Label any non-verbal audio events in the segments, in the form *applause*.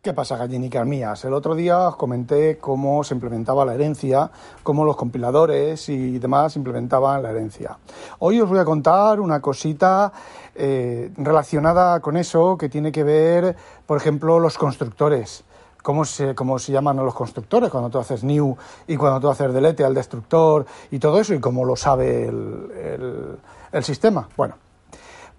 ¿Qué pasa, gallinicas mías? El otro día os comenté cómo se implementaba la herencia, cómo los compiladores y demás implementaban la herencia. Hoy os voy a contar una cosita eh, relacionada con eso que tiene que ver, por ejemplo, los constructores. Cómo se, cómo se llaman los constructores cuando tú haces new y cuando tú haces delete al destructor y todo eso y cómo lo sabe el, el sistema. Bueno,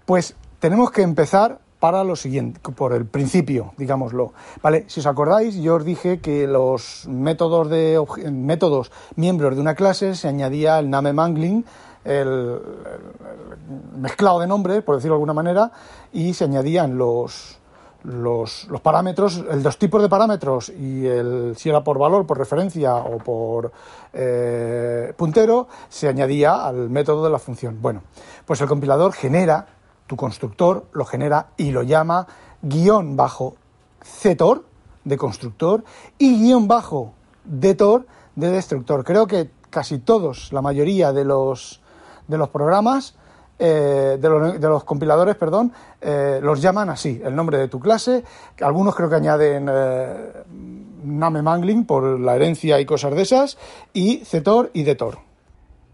pues tenemos que empezar para lo siguiente, por el principio, digámoslo. Vale, si os acordáis, yo os dije que los métodos de métodos miembros de una clase se añadía el name mangling, el, mezclado de nombres, por decirlo de alguna manera, y se añadían los, los, parámetros, el dos tipos de parámetros y el si era por valor, por referencia o por eh, puntero, se añadía al método de la función. Bueno, pues el compilador genera tu constructor lo genera y lo llama guion bajo ctor de constructor y guion bajo detor de destructor. Creo que casi todos, la mayoría de los, de los programas, eh, de, los, compiladores, perdón, eh, los llaman así, el nombre de tu clase. Algunos creo que añaden eh, name mangling por la herencia y cosas de esas, y ctor y detor.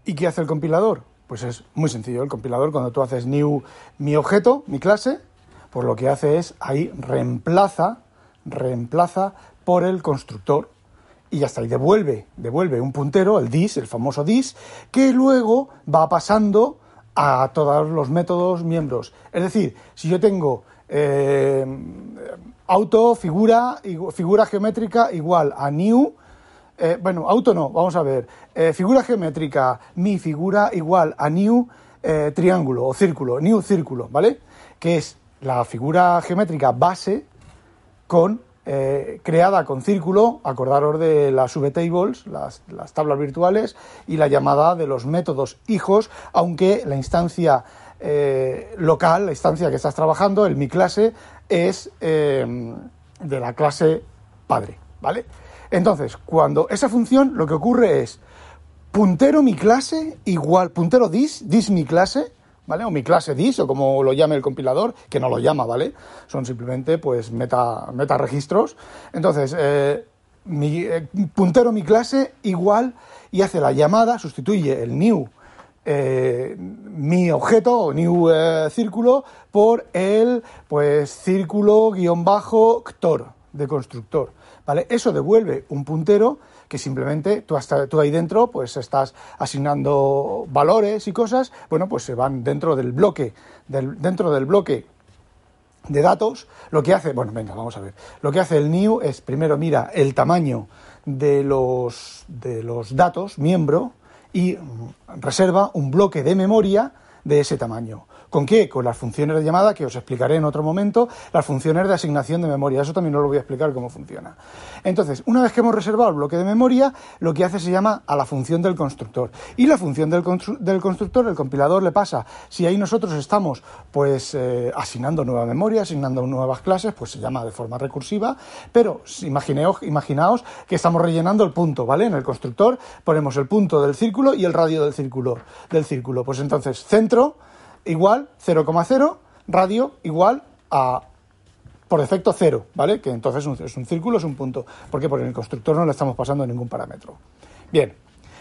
¿Y qué hace el compilador? Pues es muy sencillo. El compilador, cuando tú haces new mi objeto, mi clase, pues lo que hace es ahí reemplaza, reemplaza por el constructor y ya está, y devuelve, devuelve un puntero, el dis, el famoso dis, que luego va pasando a todos los métodos miembros. Es decir, si yo tengo eh, auto, figura, figura geométrica igual a new, eh, bueno, auto no, vamos a ver. Eh, figura geométrica, mi figura igual a new eh, triángulo o círculo, new círculo, ¿vale? Que es la figura geométrica base con creada con círculo, acordaros de las VTables, las, las tablas virtuales, y la llamada de los métodos hijos, aunque la instancia local, la instancia que estás trabajando, el mi clase, es de la clase padre, ¿vale? Entonces, cuando esa función lo que ocurre es puntero mi clase igual, puntero dis, dis mi clase, ¿vale? O mi clase dis, o como lo llame el compilador, que no lo llama, ¿vale? Son simplemente, pues, meta, meta registros. Entonces, eh, mi, eh, puntero mi clase igual y hace la llamada, sustituye el new eh, mi objeto o new círculo por el pues círculo guion bajo ctor de constructor. ¿Vale? Eso devuelve un puntero que simplemente tú, hasta, tú ahí dentro pues estás asignando valores y cosas, bueno, pues se van dentro del bloque, del, dentro del bloque de datos, lo que hace, bueno, venga, vamos a ver, lo que hace el new es primero mira el tamaño de los, de los datos, miembro, y reserva un bloque de memoria de ese tamaño. ¿Con qué? Con las funciones de llamada que os explicaré en otro momento, las funciones de asignación de memoria. Eso también os lo voy a explicar cómo funciona. Entonces, una vez que hemos reservado el bloque de memoria, lo que hace se llama a la función del constructor. Y la función del, constructor, el compilador le pasa, si ahí nosotros estamos pues eh, asignando nueva memoria, asignando nuevas clases, pues se llama de forma recursiva, pero imaginaos, imaginaos que estamos rellenando el punto, ¿vale? En el constructor ponemos el punto del círculo y el radio del círculo. Del círculo. Pues entonces, centro igual 0,0, radio igual a por defecto 0, ¿vale? Que entonces es un círculo, es un punto. ¿Por? Porque en el constructor no le estamos pasando ningún parámetro. Bien,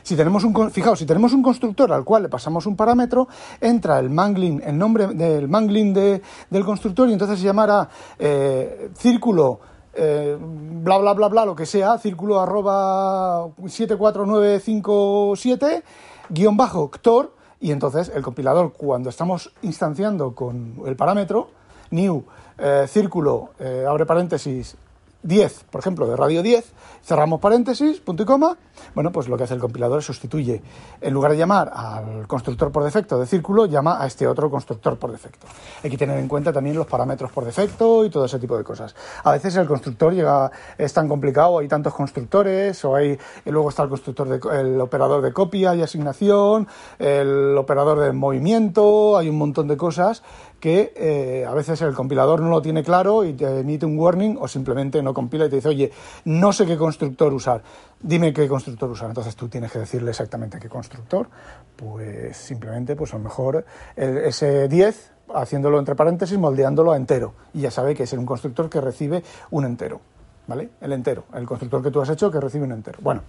si tenemos un, fijaos, si tenemos un constructor al cual le pasamos un parámetro, entra el mangling, el nombre del mangling del constructor y entonces se llamará eh, círculo eh, bla bla bla bla lo que sea, círculo arroba 74957 guion bajo ctor y entonces el compilador, cuando estamos instanciando con el parámetro new eh, círculo, eh, abre paréntesis, 10, por ejemplo, de radio 10, cerramos paréntesis, punto y coma, bueno, pues lo que hace el compilador es sustituye, en lugar de llamar al constructor por defecto de círculo, llama a este otro constructor por defecto. Hay que tener en cuenta también los parámetros por defecto y todo ese tipo de cosas. A veces el constructor llega, es tan complicado, hay tantos constructores, o hay, luego está el constructor, de, el operador de copia y asignación, el operador de movimiento, hay un montón de cosas que eh, a veces el compilador no lo tiene claro y te emite un warning o simplemente no compila y te dice, oye, no sé qué constructor usar, dime qué constructor usar. Entonces tú tienes que decirle exactamente qué constructor, pues simplemente, pues a lo mejor ese 10, haciéndolo entre paréntesis, moldeándolo a entero. Y ya sabe que es un constructor que recibe un entero. ¿Vale? El entero, el constructor que tú has hecho que recibe un entero. Bueno,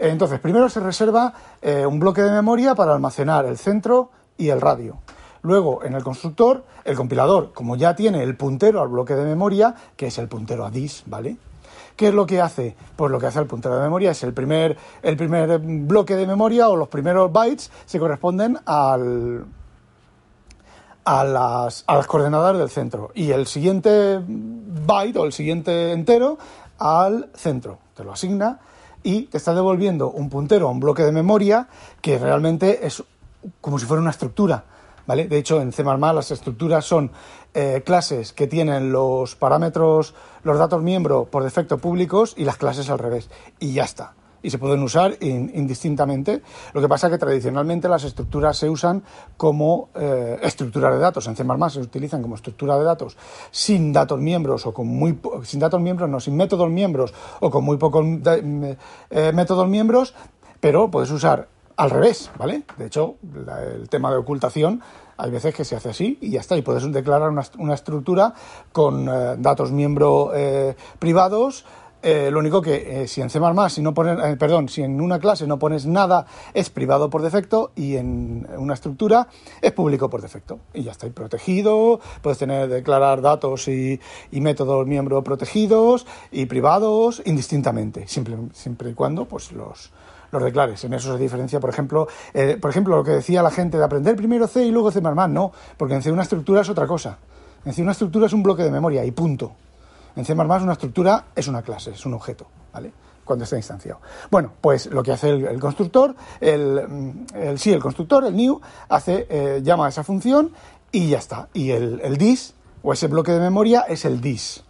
entonces primero se reserva eh, un bloque de memoria para almacenar el centro y el radio. Luego, en el constructor, el compilador, como ya tiene el puntero al bloque de memoria, que es el puntero a dis, ¿vale? ¿Qué es lo que hace? Pues lo que hace el puntero de memoria es el primer, el primer bloque de memoria o los primeros bytes se corresponden al, a las, a las coordenadas del centro y el siguiente byte o el siguiente entero al centro. Te lo asigna y te está devolviendo un puntero a un bloque de memoria que realmente es como si fuera una estructura. ¿Vale? De hecho, en C++ las estructuras son eh, clases que tienen los parámetros, los datos miembro por defecto públicos y las clases al revés. Y ya está. Y se pueden usar indistintamente. Lo que pasa es que tradicionalmente las estructuras se usan como eh, estructuras de datos. En C++ se utilizan como estructura de datos sin datos miembros o con muy sin datos miembros, no, sin métodos miembros o con muy pocos eh, métodos miembros, pero puedes usar al revés, ¿vale? De hecho, el tema de ocultación hay veces que se hace así y ya está. Y puedes declarar una, estructura con eh, datos miembro eh, privados. Eh, lo único que si en C++, si no pones, perdón, si en una clase no pones nada, es privado por defecto y en una estructura es público por defecto. Y ya está, y protegido, puedes tener, declarar datos y, métodos miembro protegidos y privados indistintamente, siempre, siempre y cuando pues los, los declares. En eso se diferencia, por ejemplo, eh, por ejemplo, lo que decía la gente de aprender primero C y luego C++, no, porque en C una estructura es otra cosa. En C una estructura es un bloque de memoria y punto. En C++ una estructura es una clase, es un objeto, ¿vale? Cuando está instanciado. Bueno, pues lo que hace el, constructor, el, el, sí, el constructor, el new, hace, eh, llama a esa función y ya está. Y el dis, o ese bloque de memoria, es el dis.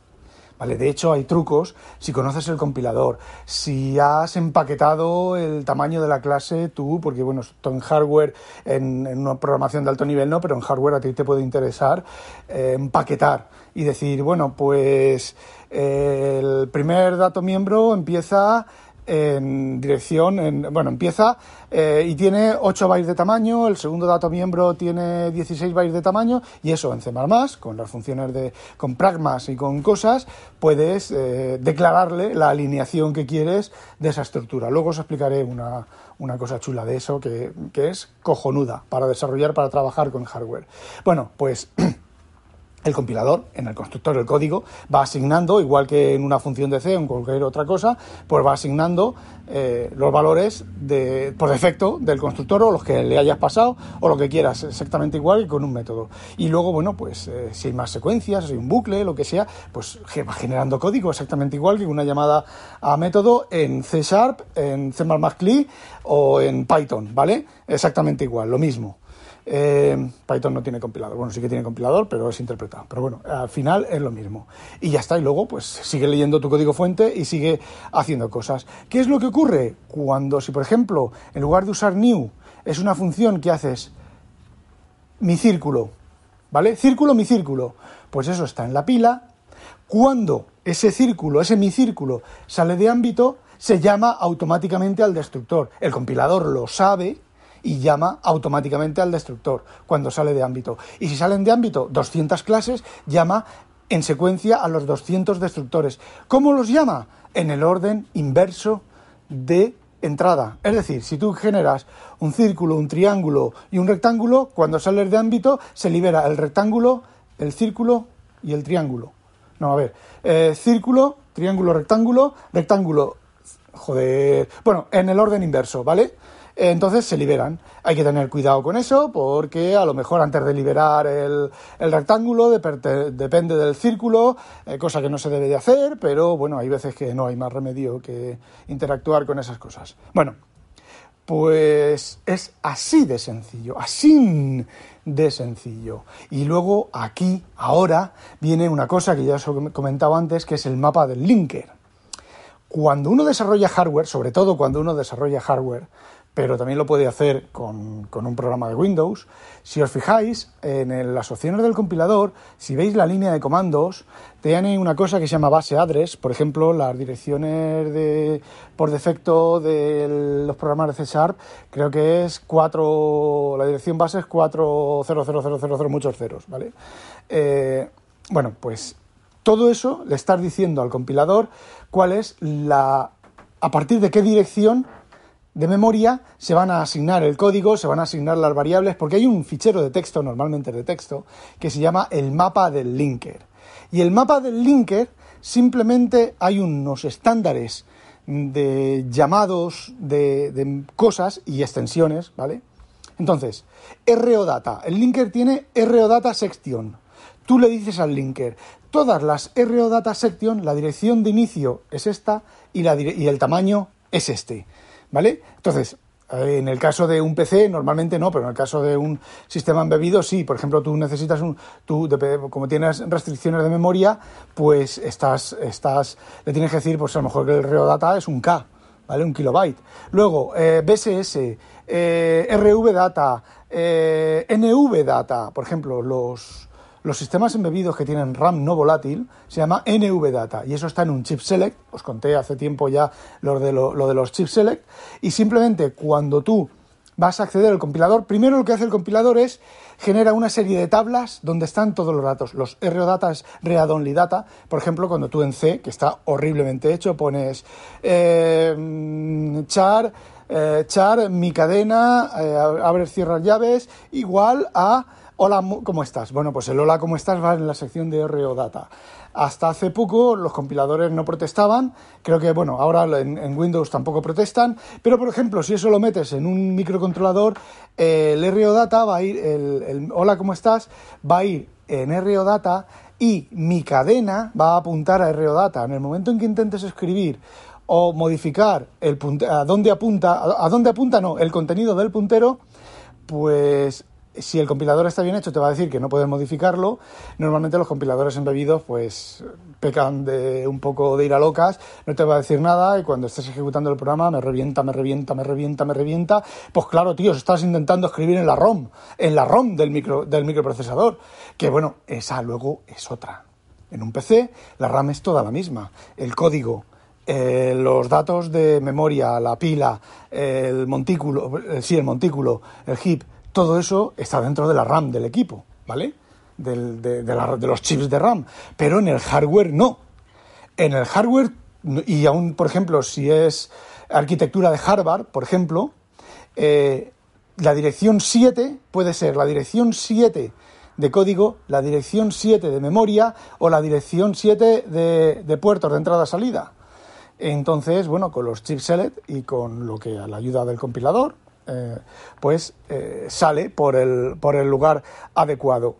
De hecho, hay trucos, si conoces el compilador, si has empaquetado el tamaño de la clase tú, porque bueno, esto en hardware, en, una programación de alto nivel no, pero en hardware a ti te puede interesar eh, empaquetar y decir, bueno, pues eh, el primer dato miembro empieza en dirección, en, bueno, empieza eh, y tiene 8 bytes de tamaño, el segundo dato miembro tiene 16 bytes de tamaño y eso en C++, con las funciones de, con pragmas y con cosas, puedes eh, declararle la alineación que quieres de esa estructura. Luego os explicaré una, una cosa chula de eso que, que es cojonuda para desarrollar, para trabajar con hardware. Bueno, pues... *clears throat* el compilador, en el constructor del código, va asignando, igual que en una función de C o en cualquier otra cosa, pues va asignando eh, los valores de, por defecto del constructor o los que le hayas pasado o lo que quieras, exactamente igual que con un método. Y luego, bueno, pues eh, si hay más secuencias, si hay un bucle, lo que sea, pues va generando código exactamente igual que una llamada a método en C Sharp, en C++ CLI o en Python, ¿vale? Exactamente igual, lo mismo. Eh, Python no tiene compilador. Bueno, sí que tiene compilador, pero es interpretado. Pero bueno, al final es lo mismo. Y ya está. Y luego, pues sigue leyendo tu código fuente y sigue haciendo cosas. ¿Qué es lo que ocurre cuando, si por ejemplo, en lugar de usar new, es una función que haces mi círculo, ¿vale? Círculo, mi círculo. Pues eso está en la pila. Cuando ese círculo, ese mi círculo, sale de ámbito, se llama automáticamente al destructor. El compilador lo sabe y llama automáticamente al destructor cuando sale de ámbito. Y si salen de ámbito 200 clases, llama en secuencia a los 200 destructores. ¿Cómo los llama? En el orden inverso de entrada. Es decir, si tú generas un círculo, un triángulo y un rectángulo, cuando sales de ámbito se libera el rectángulo, el círculo y el triángulo. No, a ver, eh, círculo, triángulo, rectángulo, rectángulo, joder, bueno, en el orden inverso, ¿vale? Entonces se liberan. Hay que tener cuidado con eso porque a lo mejor antes de liberar el, rectángulo depende del círculo, eh, cosa que no se debe de hacer, pero bueno, hay veces que no hay más remedio que interactuar con esas cosas. Bueno, pues es así de sencillo, así de sencillo. Y luego aquí, ahora, viene una cosa que ya os he comentado antes, que es el mapa del linker. Cuando uno desarrolla hardware, sobre todo cuando uno desarrolla hardware, pero también lo puede hacer con, un programa de Windows. Si os fijáis en las opciones del compilador, si veis la línea de comandos, tiene una cosa que se llama base address, por ejemplo, las direcciones de, por defecto de los programas de C Sharp, creo que es 4, la dirección base es 4000000, muchos ceros, ¿vale? Eh, bueno, pues todo eso le estás diciendo al compilador cuál es la, a partir de qué dirección de memoria se van a asignar el código, se van a asignar las variables, porque hay un fichero de texto, normalmente de texto, que se llama el mapa del linker. Y el mapa del linker simplemente hay unos estándares de llamados de, cosas y extensiones, ¿vale? Entonces, ROData. El linker tiene ROData section. Tú le dices al linker, todas las ROData section, la dirección de inicio es esta y el tamaño es este. ¿Vale? Entonces, eh, en el caso de un PC, normalmente no, pero en el caso de un sistema embebido, sí. Por ejemplo, tú necesitas un. Tú, como tienes restricciones de memoria, pues estás, estás. Le tienes que decir, pues a lo mejor que el REO data es un K, ¿vale? Un kilobyte. Luego, eh, BSS, eh, RV data, NV data, por ejemplo, los los sistemas embebidos que tienen RAM no volátil se llama NVData y eso está en un chip select. Os conté hace tiempo ya lo de, lo, de los chip select. Y simplemente cuando tú vas a acceder al compilador, primero lo que hace el compilador es genera una serie de tablas donde están todos los datos. Los ROData es read only data. Por ejemplo, cuando tú en C, que está horriblemente hecho, pones eh, char, eh, char, mi cadena, eh, abre, cierra llaves, igual a Hola, ¿cómo estás? Bueno, pues el hola, ¿cómo estás? va en la sección de RO Data. Hasta hace poco los compiladores no protestaban, creo que, bueno, ahora en, Windows tampoco protestan, pero por ejemplo, si eso lo metes en un microcontrolador, el RO Data va a ir, el, hola, ¿cómo estás? va a ir en RO Data y mi cadena va a apuntar a RO Data. En el momento en que intentes escribir o modificar el a dónde apunta, a dónde apunta, no, el contenido del puntero, pues si el compilador está bien hecho, te va a decir que no puedes modificarlo. Normalmente los compiladores embebidos, pues, pecan de un poco de ir a locas, no te va a decir nada y cuando estés ejecutando el programa me revienta, me revienta, me revienta, me revienta. Pues claro, tío, estás intentando escribir en la ROM, en la ROM del, micro, del microprocesador, que bueno, esa luego es otra. En un PC la RAM es toda la misma. El código, eh, los datos de memoria, la pila, el montículo, eh, sí, el montículo, el heap, todo eso está dentro de la RAM del equipo, ¿vale? de, los chips de RAM. Pero en el hardware no. En el hardware, y aún, por ejemplo, si es arquitectura de Harvard, por ejemplo, eh, la dirección 7 puede ser la dirección 7 de código, la dirección 7 de memoria o la dirección 7 de, de puertos de entrada-salida. Entonces, bueno, con los chips select y con lo que a la ayuda del compilador, eh, pues eh, sale por el, por el lugar adecuado.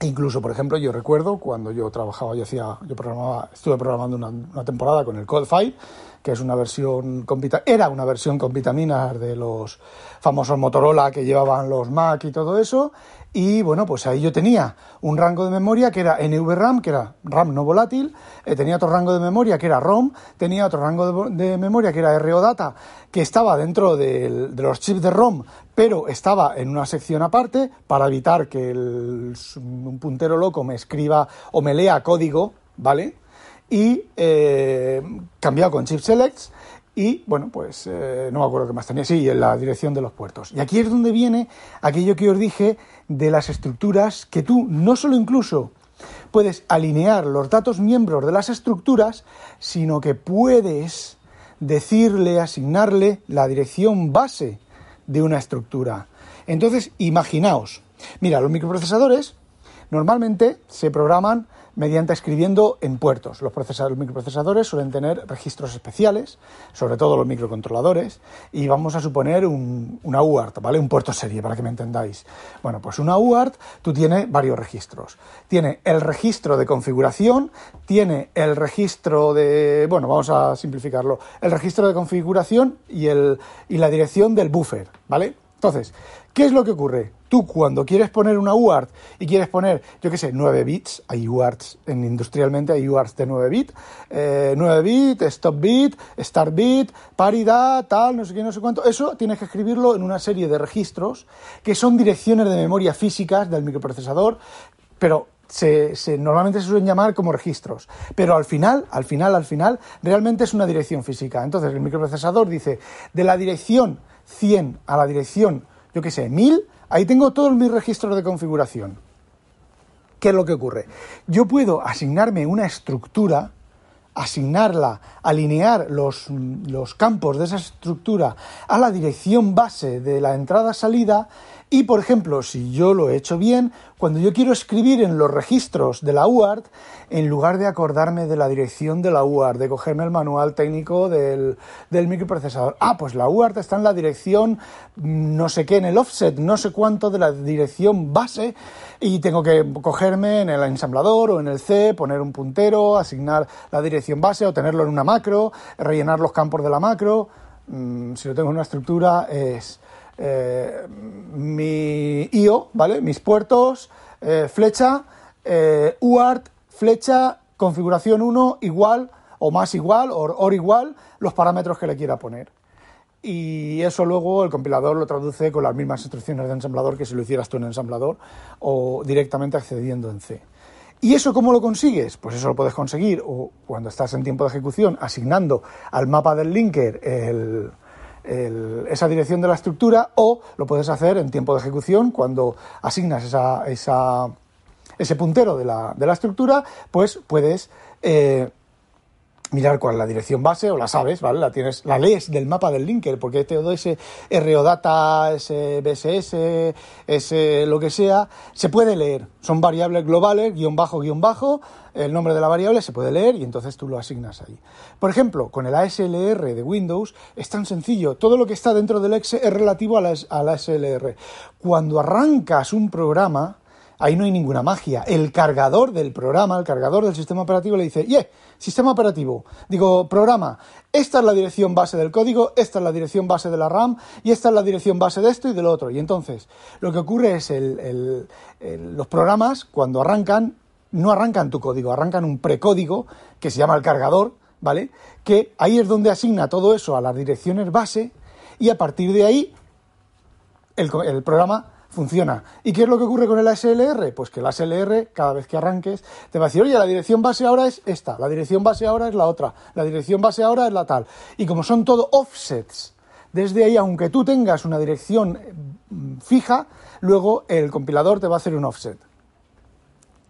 Incluso, por ejemplo, yo recuerdo cuando yo trabajaba, yo hacía, yo programaba, estuve programando una, temporada con el Codefile, que es una versión con era una versión con vitaminas de los famosos Motorola que llevaban los Mac y todo eso, y bueno, pues ahí yo tenía un rango de memoria que era NVRAM, que era RAM no volátil, eh, tenía otro rango de memoria que era ROM, tenía otro rango de, memoria que era ROData, que estaba dentro de, los chips de ROM, pero estaba en una sección aparte para evitar que un puntero loco me escriba o me lea código, ¿vale? Y eh, cambiado con chip selects y bueno, pues eh, no me acuerdo qué más tenía, sí, en la dirección de los puertos. Y aquí es donde viene aquello que os dije de las estructuras, que tú no solo incluso puedes alinear los datos miembros de las estructuras, sino que puedes decirle, asignarle la dirección base de una estructura. Entonces, imaginaos, mira, los microprocesadores normalmente se programan mediante escribiendo en puertos. Los, procesadores, microprocesadores suelen tener registros especiales, sobre todo los microcontroladores, y vamos a suponer un, una UART, ¿vale? Un puerto serie, para que me entendáis. Bueno, pues una UART, tú tienes varios registros. Tiene el registro de configuración, tiene el registro de, bueno, vamos a simplificarlo, el registro de configuración y, el, y la dirección del buffer, ¿vale? Entonces, ¿qué es lo que ocurre? Tú cuando quieres poner una UART y quieres poner, yo qué sé, 9 bits, hay UARTs, en industrialmente hay UARTs de 9 bits, eh, 9 bits, stop bit, start bit, paridad, tal, no sé qué, no sé cuánto, eso tienes que escribirlo en una serie de registros que son direcciones de memoria físicas del microprocesador, pero se, normalmente se suelen llamar como registros, pero al final, al final, al final, realmente es una dirección física. Entonces el microprocesador dice, de la dirección 100 a la dirección, yo qué sé, 1000, Ahí tengo todos mis registros de configuración. ¿Qué es lo que ocurre? Yo puedo asignarme una estructura, asignarla, alinear los, los campos de esa estructura a la dirección base de la entrada-salida y, por ejemplo, si yo lo he hecho bien, cuando yo quiero escribir en los registros de la UART, en lugar de acordarme de la dirección de la UART, de cogerme el manual técnico del, del microprocesador, ah, pues la UART está en la dirección no sé qué, en el offset, no sé cuánto de la dirección base, y tengo que cogerme en el ensamblador o en el C, poner un puntero, asignar la dirección base o tenerlo en una macro, rellenar los campos de la macro. Mm, si lo tengo en una estructura, es eh, mi IO, ¿vale? Mis puertos, eh, flecha, eh, UART, flecha, configuración 1 igual o más igual o or igual los parámetros que le quiera poner. Y eso luego el compilador lo traduce con las mismas instrucciones de ensamblador que si lo hicieras tú en ensamblador o directamente accediendo en C. ¿Y eso cómo lo consigues? Pues eso lo puedes conseguir o cuando estás en tiempo de ejecución asignando al mapa del linker el, esa dirección de la estructura o lo puedes hacer en tiempo de ejecución cuando asignas esa, esa, ese puntero de la, de la, estructura, pues puedes eh, mirar cuál es la dirección base o la sabes, ¿vale? La tienes, la lees del mapa del linker, porque todo ese ROData, ese BSS, ese lo que sea, se puede leer. Son variables globales, guion bajo, guion bajo, el nombre de la variable se puede leer y entonces tú lo asignas ahí. Por ejemplo, con el ASLR de Windows es tan sencillo, todo lo que está dentro del exe es relativo a la, a la ASLR. Cuando arrancas un programa, ahí no hay ninguna magia. El cargador del programa, el cargador del sistema operativo le dice, yeah, sistema operativo, digo, programa, esta es la dirección base del código, esta es la dirección base de la RAM y esta es la dirección base de esto y del otro. Y entonces, lo que ocurre es el, los programas, cuando arrancan, no arrancan tu código, arrancan un precódigo que se llama el cargador, ¿vale? Que ahí es donde asigna todo eso a las direcciones base y a partir de ahí el, el programa funciona. ¿Y qué es lo que ocurre con el ASLR? Pues que el ASLR, cada vez que arranques, te va a decir, oye, la dirección base ahora es esta, la dirección base ahora es la otra, la dirección base ahora es la tal. Y como son todo offsets, desde ahí, aunque tú tengas una dirección mm, fija, luego el compilador te va a hacer un offset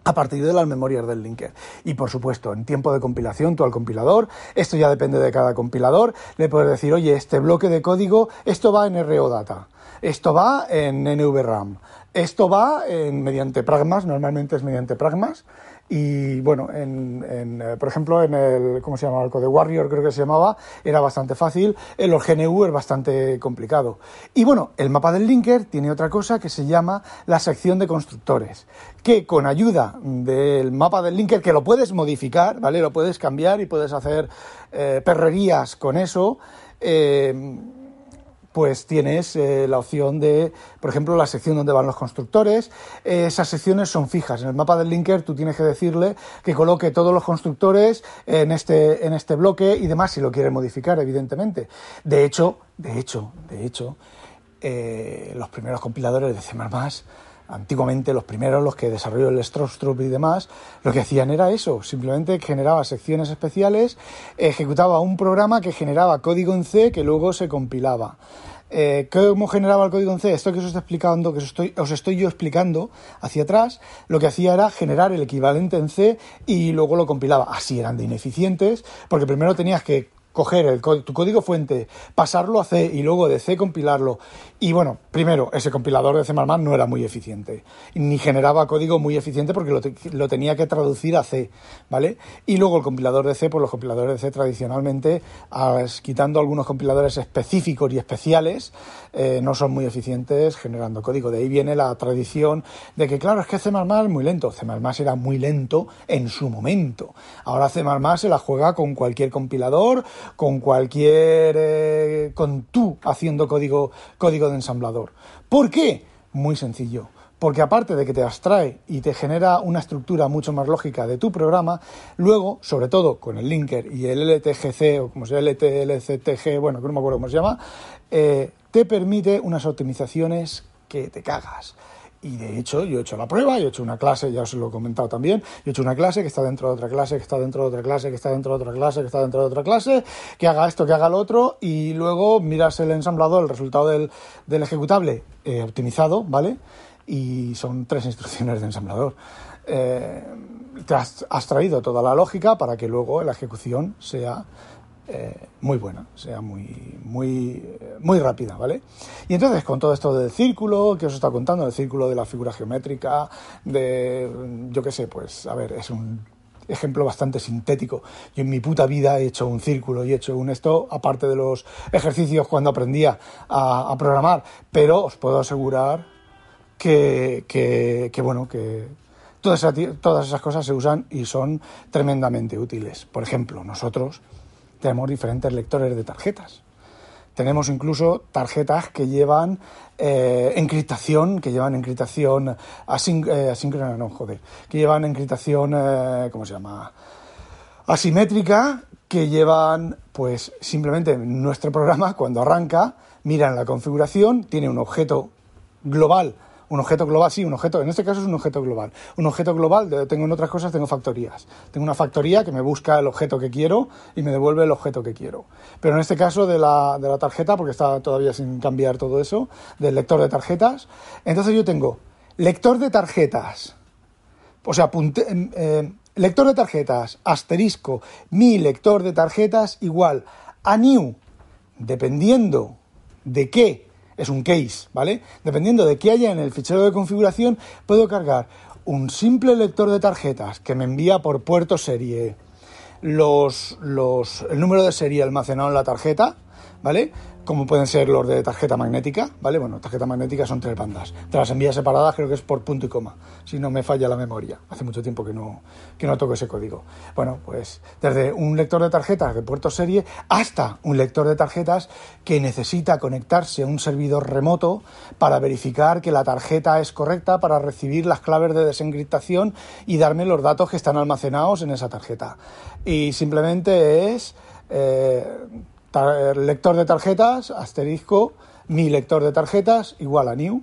a partir de las memorias del linker. Y por supuesto, en tiempo de compilación, tú al compilador, esto ya depende de cada compilador, le puedes decir, oye, este bloque de código, esto va en RO Data. Esto va en NVRAM. Esto va en, mediante pragmas, normalmente es mediante pragmas. Y bueno, en, eh, por ejemplo, en el, ¿cómo se llama? El Code Warrior creo que se llamaba, era bastante fácil. En los GNU es bastante complicado. Y bueno, el mapa del linker tiene otra cosa que se llama la sección de constructores, que con ayuda del mapa del linker, que lo puedes modificar, ¿vale? Lo puedes cambiar y puedes hacer eh, perrerías con eso. Eh, pues tienes eh, la opción de, por ejemplo, la sección donde van los constructores. esas secciones son fijas. En el mapa del linker tú tienes que decirle que coloque todos los constructores en este, en este bloque y demás si lo quiere modificar, evidentemente. De hecho, de hecho, de hecho, eh, los primeros compiladores de C++ antiguamente los primeros, los que desarrolló el Strostrup y demás, lo que hacían era eso, simplemente generaba secciones especiales, ejecutaba un programa que generaba código en C que luego se compilaba. Eh, ¿Cómo generaba el código en C? Esto que os estoy explicando, que os estoy, os estoy yo explicando hacia atrás, lo que hacía era generar el equivalente en C y luego lo compilaba. Así eran de ineficientes, porque primero tenías que coger el, tu código fuente, pasarlo a C y luego de C compilarlo. Y bueno, primero, ese compilador de C no era muy eficiente, ni generaba código muy eficiente porque lo, tenía que traducir a C, ¿vale? Y luego el compilador de C, pues los compiladores de C tradicionalmente, quitando algunos compiladores específicos y especiales, eh, no son muy eficientes generando código. De ahí viene la tradición de que, claro, es que C es muy lento. C era muy lento en su momento. Ahora C se la juega con cualquier compilador, con cualquier. Eh, con tú haciendo código, código de ensamblador. ¿Por qué? Muy sencillo. Porque aparte de que te abstrae y te genera una estructura mucho más lógica de tu programa, luego, sobre todo con el linker y el LTGC o como sea LTLCTG, bueno, que no me acuerdo cómo se llama, eh, te permite unas optimizaciones que te cagas. Y de hecho, yo he hecho la prueba, yo he hecho una clase, ya os lo he comentado también, yo he hecho una clase que está dentro de otra clase, que está dentro de otra clase, que está dentro de otra clase, que está dentro de otra clase, que haga esto, que haga lo otro, y luego miras el ensamblador, el resultado del, ejecutable eh, optimizado, ¿vale? Y son tres instrucciones de ensamblador. Eh, te has traído toda la lógica para que luego la ejecución sea eh, muy buena, sea muy, muy, muy rápida, ¿vale? Y entonces con todo esto del círculo, que os está contando, del círculo de la figura geométrica, de, yo qué sé, pues, a ver, es un ejemplo bastante sintético. Yo en mi puta vida he hecho un círculo y he hecho un esto, aparte de los ejercicios cuando aprendía a, programar, pero os puedo asegurar que, que, bueno, que todas esas cosas se usan y son tremendamente útiles. Por ejemplo, nosotros tenemos diferentes lectores de tarjetas. Tenemos incluso tarjetas que llevan eh, encriptación, que llevan encriptación eh, asíncrona, no, joder, que llevan encriptación, eh, ¿cómo se llama? Asimétrica, que llevan, pues simplemente nuestro programa, cuando arranca, miran la configuración, tiene un objeto global un objeto global, sí, un objeto, en este caso es un objeto global. Un objeto global, tengo en otras cosas, tengo factorías. Tengo una factoría que me busca el objeto que quiero y me devuelve el objeto que quiero. Pero en este caso de la, de la tarjeta, porque está todavía sin cambiar todo eso, del lector de tarjetas, entonces yo tengo lector de tarjetas, o sea, em, eh, lector de tarjetas, asterisco, mi lector de tarjetas igual a new, dependiendo de qué es un case, ¿vale? Dependiendo de qué haya en el fichero de configuración, puedo cargar un simple lector de tarjetas que me envía por puerto serie los, los, el número de serie almacenado en la tarjeta, ¿vale? Como pueden ser los de tarjeta magnética, ¿vale? Bueno, tarjeta magnética son tres bandas. Te las envías separadas, creo que es por punto y coma, si no me falla la memoria. Hace mucho tiempo que no, que no toco ese código. Bueno, pues desde un lector de tarjetas de puerto serie hasta un lector de tarjetas que necesita conectarse a un servidor remoto para verificar que la tarjeta es correcta, para recibir las claves de desencriptación y darme los datos que están almacenados en esa tarjeta. Y simplemente es... Eh, lector de tarjetas, asterisco, mi lector de tarjetas, igual a new,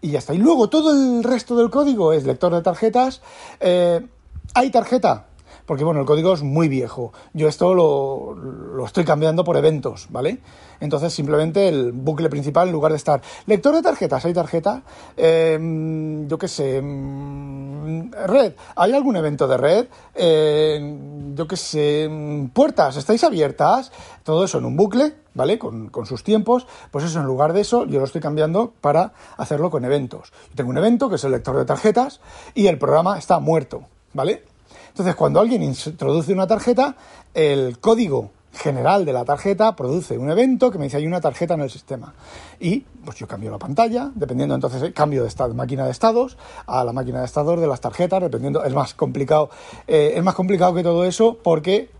y ya está. Y luego todo el resto del código es lector de tarjetas. Eh, hay tarjeta, porque bueno, el código es muy viejo. Yo esto lo, lo, estoy cambiando por eventos, ¿vale? Entonces simplemente el bucle principal, en lugar de estar lector de tarjetas, hay tarjeta, em, yo qué sé, em, red, ¿hay algún evento de red? Em, yo qué sé, puertas, ¿estáis abiertas? Todo eso en un bucle, ¿vale? Con, con, sus tiempos, pues eso en lugar de eso yo lo estoy cambiando para hacerlo con eventos. Yo tengo un evento que es el lector de tarjetas y el programa está muerto, ¿vale? Entonces, cuando alguien introduce una tarjeta, el código general de la tarjeta produce un evento que me dice hay una tarjeta en el sistema y pues yo cambio la pantalla dependiendo entonces cambio de estado, máquina de estados a la máquina de estados de las tarjetas dependiendo es más complicado eh, es más complicado que todo eso porque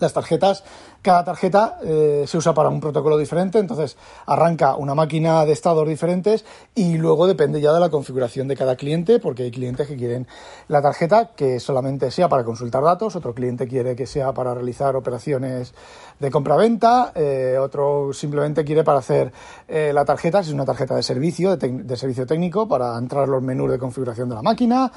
las tarjetas cada tarjeta eh, se usa para un protocolo diferente, entonces arranca una máquina de estados diferentes y luego depende ya de la configuración de cada cliente, porque hay clientes que quieren la tarjeta que solamente sea para consultar datos, otro cliente quiere que sea para realizar operaciones de compra-venta, eh, otro simplemente quiere para hacer eh, la tarjeta, si es una tarjeta de servicio, de, servicio técnico, para entrar los menús de configuración de la máquina,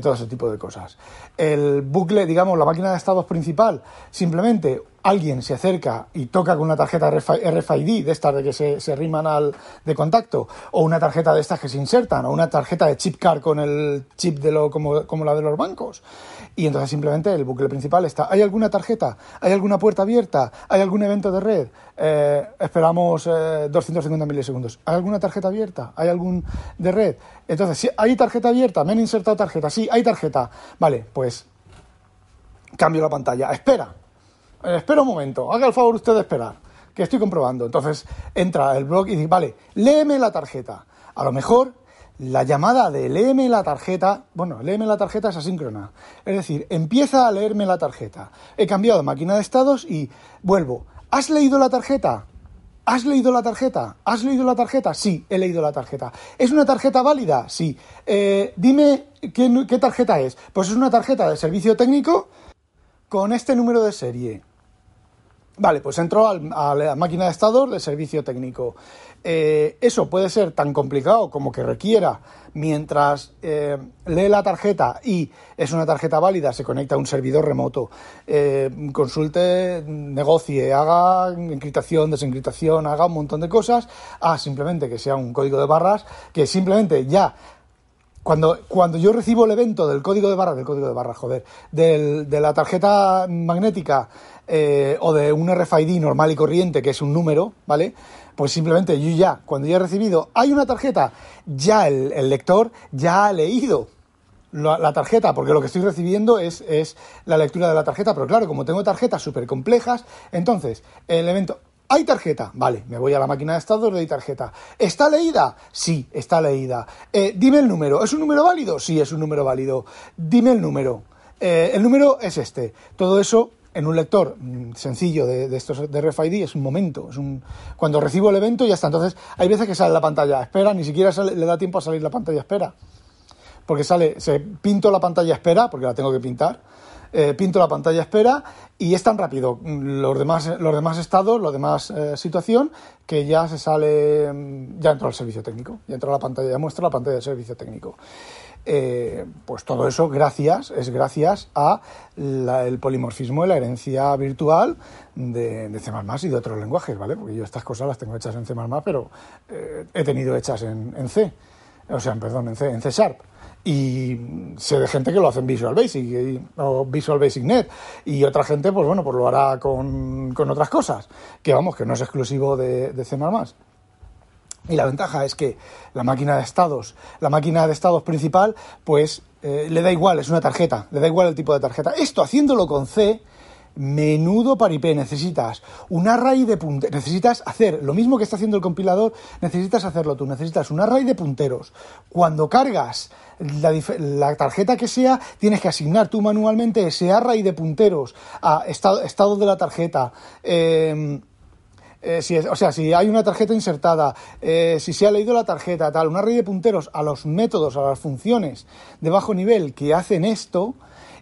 todo ese tipo de cosas. El bucle, digamos, la máquina de estados principal, simplemente simplemente alguien se acerca y toca con una tarjeta RFID de estas de que se, riman al de contacto, o una tarjeta de estas que se insertan, o una tarjeta de chip card con el chip de lo, como, como la de los bancos. Y entonces simplemente el bucle principal está, ¿hay alguna tarjeta? ¿Hay alguna puerta abierta? ¿Hay algún evento de red? Eh, esperamos 250 eh, milisegundos. ¿Hay alguna tarjeta abierta? ¿Hay algún de red? Entonces, si hay tarjeta abierta, me han insertado tarjeta, sí, hay tarjeta. Vale, pues cambio la pantalla. Espera, espera un momento, haga el favor usted de esperar, que estoy comprobando. Entonces entra el blog y dice, vale, léeme la tarjeta. A lo mejor la llamada de léeme la tarjeta, bueno, léeme la tarjeta es asíncrona. Es decir, empieza a leerme la tarjeta. He cambiado máquina de estados y vuelvo. ¿Has leído la tarjeta? ¿Has leído la tarjeta? ¿Has leído la tarjeta? Sí, he leído la tarjeta. ¿Es una tarjeta válida? Sí. Eh, dime qué tarjeta es. Pues es una tarjeta de servicio técnico con este número de serie. Vale, pues entro a la máquina de estado de servicio técnico. Eh, eso puede ser tan complicado como que requiera, mientras eh, lee la tarjeta y es una tarjeta válida, se conecta a un servidor remoto, eh, consulte, negocie, haga encriptación, desencriptación, haga un montón de cosas, a simplemente que sea un código de barras, que simplemente ya cuando, cuando yo recibo el evento del código de barras, del código de barras, joder, del, de la tarjeta magnética eh, o de un RFID normal y corriente, que es un número, ¿vale? Pues simplemente yo ya, cuando ya he recibido, hay una tarjeta, ya el, lector ya ha leído la, tarjeta, porque lo que estoy recibiendo es, es, la lectura de la tarjeta, pero claro, como tengo tarjetas súper complejas, entonces el evento, ¿Hay tarjeta? Vale, me voy a la máquina de estado, le doy tarjeta. ¿Está leída? Sí, está leída. Eh, dime el número. ¿Es un número válido? Sí, es un número válido. Dime el número. Eh, el número es este. Todo eso en un lector mm, sencillo de, estos de RFID es un momento. Es un, cuando recibo el evento ya está. Entonces, hay veces que sale la pantalla espera, ni siquiera le da tiempo a salir la pantalla espera. Porque sale, se pinto la pantalla espera, porque la tengo que pintar eh, pinto la pantalla espera y es tan rápido los demás, los demás estados, la demás eh, situación, que ya se sale, mm, ya entra al servicio técnico, ya entra la pantalla, ya muestra la pantalla de servicio técnico. Eh, pues todo eso gracias, es gracias a el polimorfismo y la herencia virtual de, de, C++ y de otros lenguajes, ¿vale? Porque yo estas cosas las tengo hechas en C++, pero he tenido hechas en, C, o sea, perdón, en C, en C Sharp. Y sé de gente que lo hace en Visual Basic o Visual Basic Net. Y otra gente pues bueno pues lo hará con, otras cosas. Que vamos que no es exclusivo de, de C++ y la ventaja es que la máquina de estados la máquina de estados principal pues eh, le da igual es una tarjeta le da igual el tipo de tarjeta esto haciéndolo con C menudo paripé, necesitas un array de punteros, necesitas hacer lo mismo que está haciendo el compilador, necesitas hacerlo tú, necesitas un array de punteros. Cuando cargas la, tarjeta que sea, tienes que asignar tú manualmente ese array de punteros a estado, de la tarjeta. Em, eh, si o sea, si hay una tarjeta insertada, eh, si se ha leído la tarjeta, tal, un array de punteros a los métodos, a las funciones de bajo nivel que hacen esto,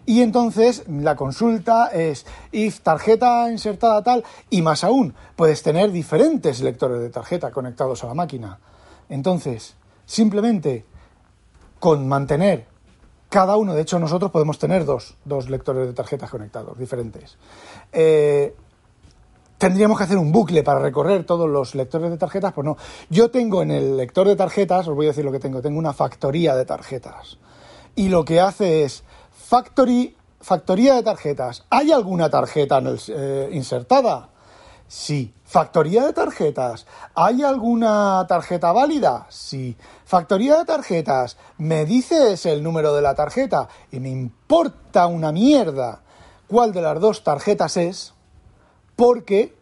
y entonces la consulta es if tarjeta insertada tal y más aún, puedes tener diferentes lectores de tarjeta conectados a la máquina. Entonces, simplemente con mantener cada uno, de hecho nosotros podemos tener dos, lectores de tarjetas conectados diferentes. Eh, tendríamos que hacer un bucle para recorrer todos los lectores de tarjetas, pues no. Yo tengo en el lector de tarjetas, os voy a decir lo que tengo, tengo una factoría de tarjetas. Y lo que hace es Factory, factoría de tarjetas. ¿Hay alguna tarjeta eh, insertada? Sí. Factoría de tarjetas. ¿Hay alguna tarjeta válida? Sí. Factoría de tarjetas. ¿Me dices el número de la tarjeta? Y me importa una mierda cuál de las dos tarjetas es, porque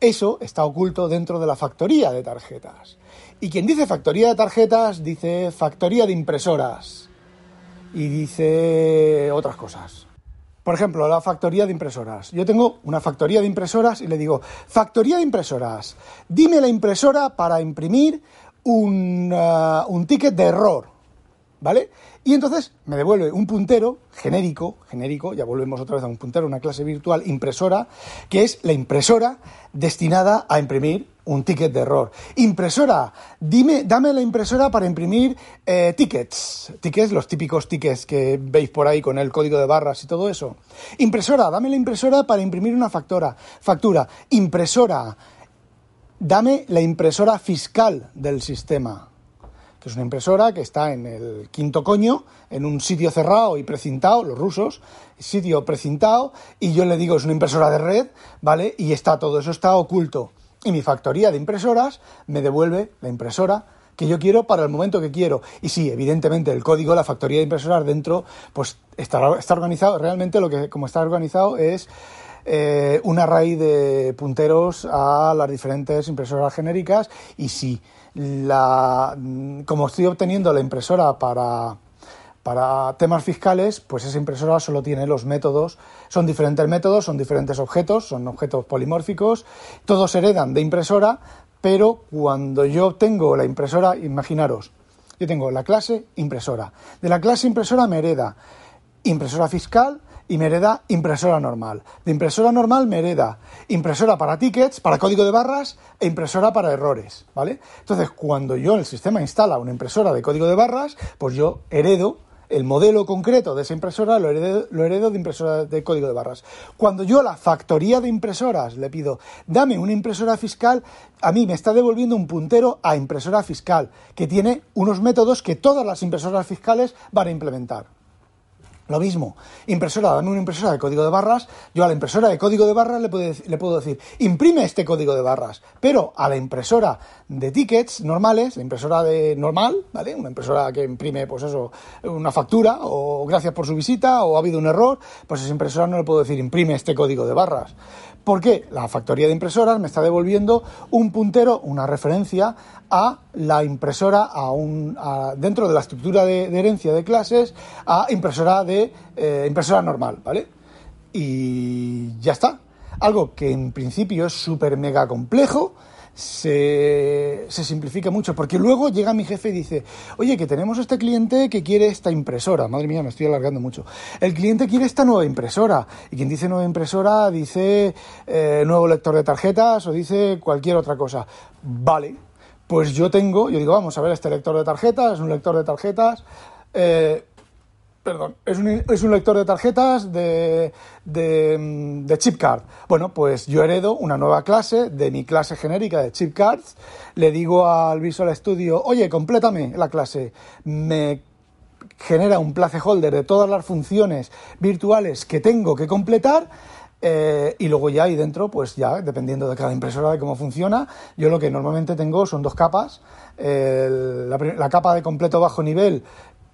eso está oculto dentro de la factoría de tarjetas. Y quien dice factoría de tarjetas dice factoría de impresoras y dice otras cosas. Por ejemplo, la factoría de impresoras. Yo tengo una factoría de impresoras y le digo, factoría de impresoras, dime la impresora para imprimir un, uh, un ticket de error, ¿vale? Y entonces me devuelve un puntero genérico, genérico, ya volvemos otra vez a un puntero, una clase virtual impresora, que es la impresora destinada a imprimir un ticket de error. Impresora, dime, dame la impresora para imprimir eh, tickets. Tickets, los típicos tickets que veis por ahí con el código de barras y todo eso. Impresora, dame la impresora para imprimir una factura. Factura. Impresora, dame la impresora fiscal del sistema que es una impresora que está en el quinto coño, en un sitio cerrado y precintado, los rusos, sitio precintado, y yo le digo es una impresora de red, ¿vale? Y está todo eso está oculto. Y mi factoría de impresoras me devuelve la impresora que yo quiero para el momento que quiero. Y sí, evidentemente el código, la factoría de impresoras dentro, pues está, está organizado, realmente lo que como está organizado es eh, un array de punteros a las diferentes impresoras genéricas y sí, la, como estoy obteniendo la impresora para, para temas fiscales, pues esa impresora solo tiene los métodos, son diferentes métodos, son diferentes objetos, son objetos polimórficos, todos heredan de impresora, pero cuando yo obtengo la impresora, imaginaros, yo tengo la clase impresora. De la clase impresora me hereda impresora fiscal, y me hereda impresora normal. De impresora normal me hereda impresora para tickets, para código de barras e impresora para errores, ¿vale? Entonces, cuando yo en el sistema instala una impresora de código de barras, pues yo heredo el modelo concreto de esa impresora lo heredo, lo heredo, de impresora de código de barras. Cuando yo a la factoría de impresoras le pido, dame una impresora fiscal, a mí me está devolviendo un puntero a impresora fiscal, que tiene unos métodos que todas las impresoras fiscales van a implementar. Lo mismo, impresora, dame una impresora de código de barras, yo a la impresora de código de barras le puedo, le puedo decir, imprime este código de barras, pero a la impresora de tickets normales, la impresora de normal, ¿vale? Una impresora que imprime, pues eso, una factura, o gracias por su visita, o ha habido un error, pues esa impresora no le puedo decir, imprime este código de barras. Porque la factoría de impresoras me está devolviendo un puntero, una referencia a la impresora, a un, dentro de la estructura de, herencia de clases, a impresora de eh, impresora normal, ¿vale? Y ya está. Algo que en principio es súper mega complejo, se, simplifica mucho, porque luego llega mi jefe y dice, oye, que tenemos este cliente que quiere esta impresora, madre mía, me estoy alargando mucho, el cliente quiere esta nueva impresora, y quien dice nueva impresora dice eh, nuevo lector de tarjetas o dice cualquier otra cosa. Vale, pues yo tengo, yo digo, vamos a ver este lector de tarjetas, un lector de tarjetas, eh, perdón, es un, es un, lector de tarjetas de, de, chip card. Bueno, pues yo heredo una nueva clase de mi clase genérica de chip cards, le digo al Visual Studio, oye, complétame la clase, me genera un placeholder de todas las funciones virtuales que tengo que completar, eh, y luego ya ahí dentro, pues ya, dependiendo de cada impresora de cómo funciona, yo lo que normalmente tengo son dos capas. la, capa de completo bajo nivel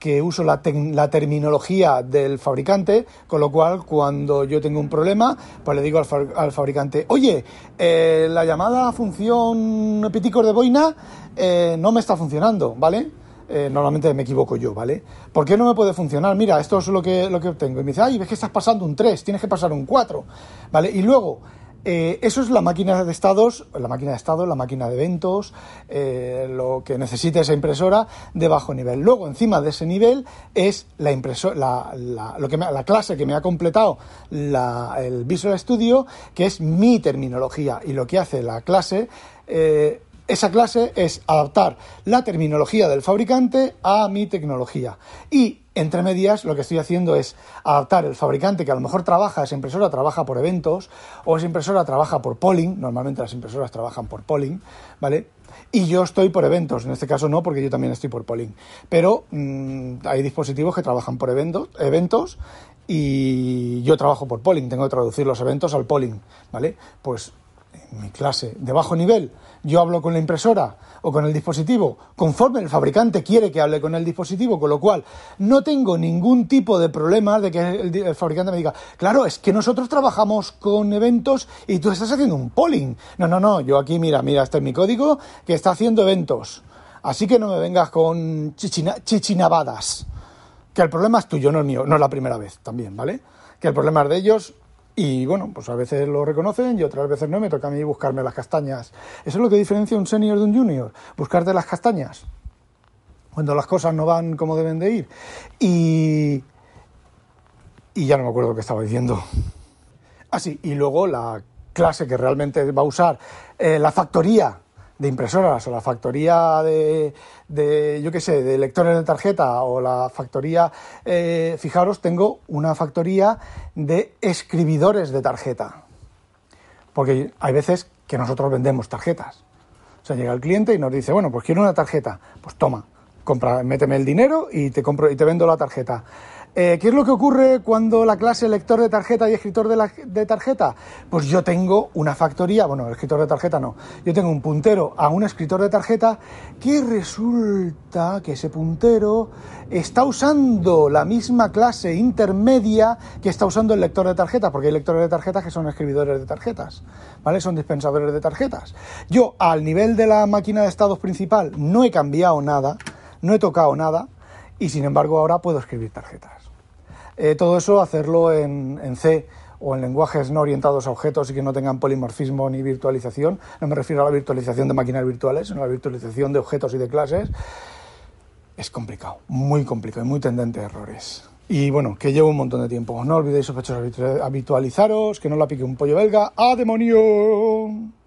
que uso la, terminología del fabricante, con lo cual cuando yo tengo un problema, pues le digo al, fabricante, oye, eh, la llamada función piticos de boina eh, no me está funcionando, ¿vale? Eh, normalmente me equivoco yo, ¿vale? ¿Por qué no me puede funcionar? Mira, esto es lo que, lo que obtengo. Y me dice, ay, ves que estás pasando un 3, tienes que pasar un 4, ¿vale? Y luego, eh, eso es la máquina de estados, la máquina de estado, la máquina de eventos, eh, lo que necesita esa impresora de bajo nivel. Luego, encima de ese nivel, es la, impresora, la, lo que la clase que me ha completado el Visual Studio, que es mi terminología. Y lo que hace la clase eh, esa clase es adaptar la terminología del fabricante a mi tecnología. Y entre medias lo que estoy haciendo es adaptar el fabricante que a lo mejor trabaja, esa impresora trabaja por eventos o esa impresora trabaja por polling, normalmente las impresoras trabajan por polling, ¿vale? Y yo estoy por eventos, en este caso no, porque yo también estoy por polling. Pero mm, hay dispositivos que trabajan por eventos, eventos y yo trabajo por polling, tengo que traducir los eventos al polling, ¿vale? Pues en mi clase de bajo nivel yo hablo con la impresora o con el dispositivo conforme el fabricante quiere que hable con el dispositivo, con lo cual no tengo ningún tipo de problema de que el, fabricante me diga, claro, es que nosotros trabajamos con eventos y tú estás haciendo un polling. No, no, no, yo aquí, mira, mira, este es mi código que está haciendo eventos. Así que no me vengas con chichinabadas. Que el problema es tuyo, no es mío, no es la primera vez también, ¿vale? Que el problema es de ellos y bueno, pues a veces lo reconocen y otras veces no, me toca a mí buscarme las castañas. Eso es lo que diferencia un senior de un junior, buscarte las castañas cuando las cosas no van como deben de ir. Y, y ya no me acuerdo lo que estaba diciendo. Ah, sí, y luego la clase que realmente va a usar eh, la factoría de impresoras o la factoría de, de yo qué sé, de lectores de tarjeta o la factoría, eh, fijaros, tengo una factoría de escribidores de tarjeta. Porque hay veces que nosotros vendemos tarjetas. O sea, llega el cliente y nos dice, bueno, pues quiero una tarjeta. Pues toma, compra, méteme el dinero y te compro y te vendo la tarjeta. Eh, ¿Qué es lo que ocurre cuando la clase lector de tarjeta y escritor de, de, tarjeta? Pues yo tengo una factoría, bueno, escritor de tarjeta no, yo tengo un puntero a un escritor de tarjeta que resulta que ese puntero está usando la misma clase intermedia que está usando el lector de tarjeta, porque hay lectores de tarjetas que son escribidores de tarjetas, ¿vale? Son dispensadores de tarjetas. Yo, al nivel de la máquina de estados principal, no he cambiado nada, no he tocado nada, y sin embargo ahora puedo escribir tarjetas. Eh, todo eso hacerlo en, C o en lenguajes no orientados a objetos y que no tengan polimorfismo ni virtualización. No me refiero a la virtualización de máquinas virtuales, sino a la virtualización de objetos y de clases. Es complicado, muy complicado y muy tendente a errores. Y bueno, que llevo un montón de tiempo. No olvidéis, sospechosos, habitualizaros, que no la pique un pollo belga. ¡A demonio!